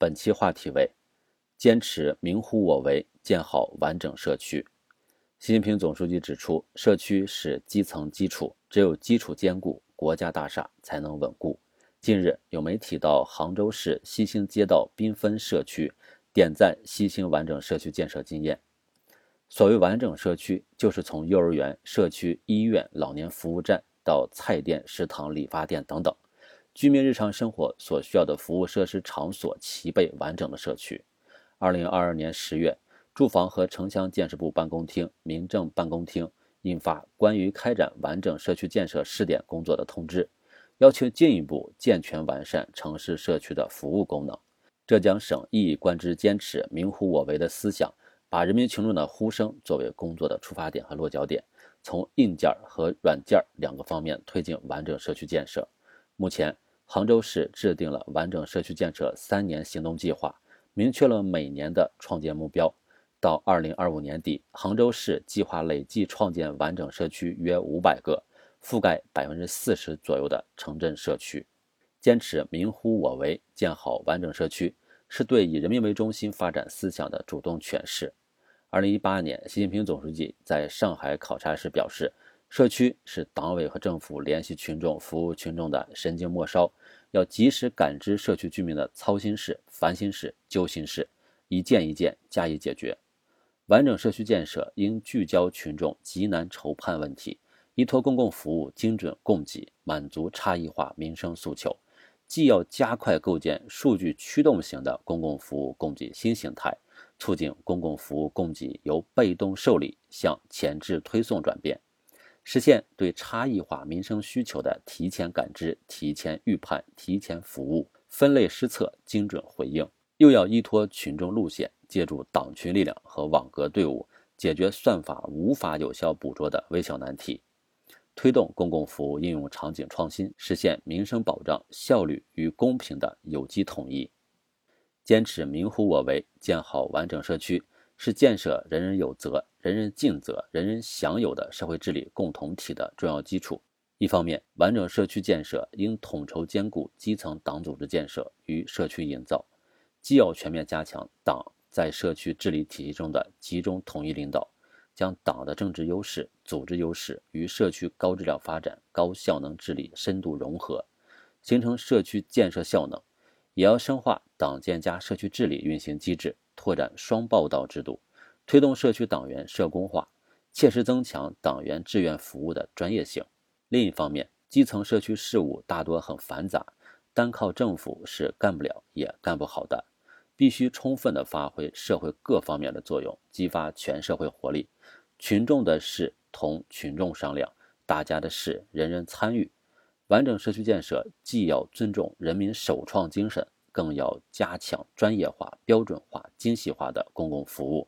本期话题为：坚持明乎我为，建好完整社区。习近平总书记指出，社区是基层基础，只有基础坚固，国家大厦才能稳固。近日，有媒体到杭州市西兴街道缤纷社区点赞西兴完整社区建设经验。所谓完整社区，就是从幼儿园、社区、医院、老年服务站到菜店、食堂、理发店等等，居民日常生活所需要的服务设施场所齐备完整的社区。二零二二年十月。住房和城乡建设部办公厅、民政办公厅印发关于开展完整社区建设试点工作的通知，要求进一步健全完善城市社区的服务功能。浙江省一以贯之坚持“民乎我为”的思想，把人民群众的呼声作为工作的出发点和落脚点，从硬件和软件两个方面推进完整社区建设。目前，杭州市制定了完整社区建设三年行动计划，明确了每年的创建目标。到二零二五年底，杭州市计划累计创建完整社区约五百个，覆盖百分之四十左右的城镇社区。坚持民乎我为，建好完整社区，是对以人民为中心发展思想的主动诠释。二零一八年，习近平总书记在上海考察时表示，社区是党委和政府联系群众、服务群众的神经末梢，要及时感知社区居民的操心事、烦心事、揪心事，一件一件加以解决。完整社区建设应聚焦群众急难愁盼问题，依托公共服务精准供给，满足差异化民生诉求。既要加快构建数据驱动型的公共服务供给新形态，促进公共服务供给由被动受理向前置推送转变，实现对差异化民生需求的提前感知、提前预判、提前服务、分类施策、精准回应。又要依托群众路线。借助党群力量和网格队伍，解决算法无法有效捕捉的微小难题，推动公共服务应用场景创新，实现民生保障效率与公平的有机统一。坚持民乎我为，建好完整社区，是建设人人有责、人人尽责、人人享有的社会治理共同体的重要基础。一方面，完整社区建设应统筹兼顾基层党组织建设与社区营造，既要全面加强党。在社区治理体系中的集中统一领导，将党的政治优势、组织优势与社区高质量发展、高效能治理深度融合，形成社区建设效能；也要深化党建加社区治理运行机制，拓展双报道制度，推动社区党员社工化，切实增强党员志愿服务的专业性。另一方面，基层社区事务大多很繁杂，单靠政府是干不了也干不好的。必须充分地发挥社会各方面的作用，激发全社会活力。群众的事同群众商量，大家的事人人参与。完整社区建设既要尊重人民首创精神，更要加强专业化、标准化、精细化的公共服务，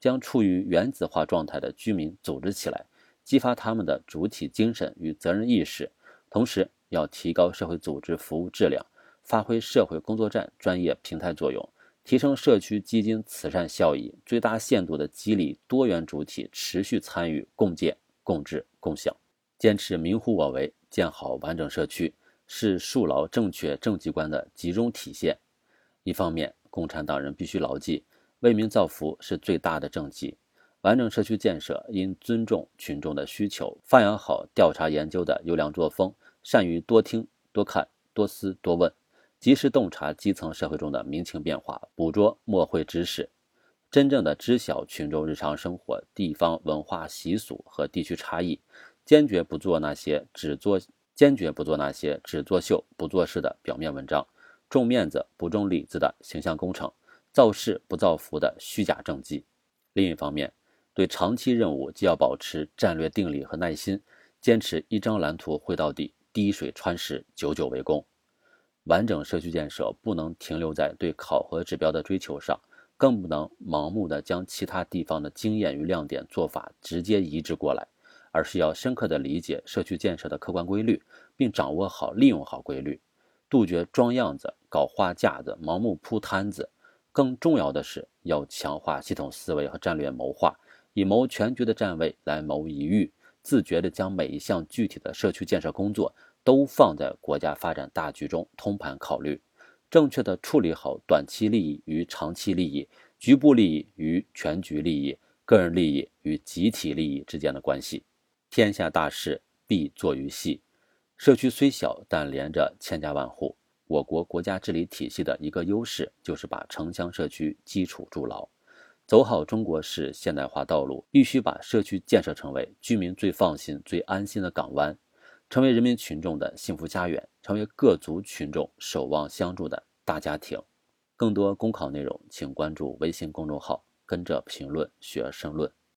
将处于原子化状态的居民组织起来，激发他们的主体精神与责任意识。同时，要提高社会组织服务质量，发挥社会工作站专业平台作用。提升社区基金慈善效益，最大限度地激励多元主体持续参与共建、共治、共享。坚持民乎我为，建好完整社区，是树牢正确政绩观的集中体现。一方面，共产党人必须牢记，为民造福是最大的政绩。完整社区建设应尊重群众的需求，发扬好调查研究的优良作风，善于多听、多看、多思、多问。及时洞察基层社会中的民情变化，捕捉墨会知识，真正的知晓群众日常生活、地方文化习俗和地区差异，坚决不做那些只做坚决不做那些只作秀不做事的表面文章，重面子不重里子的形象工程，造势不造福的虚假政绩。另一方面，对长期任务既要保持战略定力和耐心，坚持一张蓝图绘到底，滴水穿石，久久为功。完整社区建设不能停留在对考核指标的追求上，更不能盲目的将其他地方的经验与亮点做法直接移植过来，而是要深刻的理解社区建设的客观规律，并掌握好、利用好规律，杜绝装样子、搞花架子、盲目铺摊子。更重要的是，要强化系统思维和战略谋划，以谋全局的站位来谋一域，自觉地将每一项具体的社区建设工作。都放在国家发展大局中通盘考虑，正确的处理好短期利益与长期利益、局部利益与全局利益、个人利益与集体利益之间的关系。天下大事必作于细。社区虽小，但连着千家万户。我国国家治理体系的一个优势，就是把城乡社区基础筑牢。走好中国式现代化道路，必须把社区建设成为居民最放心、最安心的港湾，成为人民群众的幸福家园，成为各族群众守望相助的大家庭。更多公考内容，请关注微信公众号“跟着评论学申论”。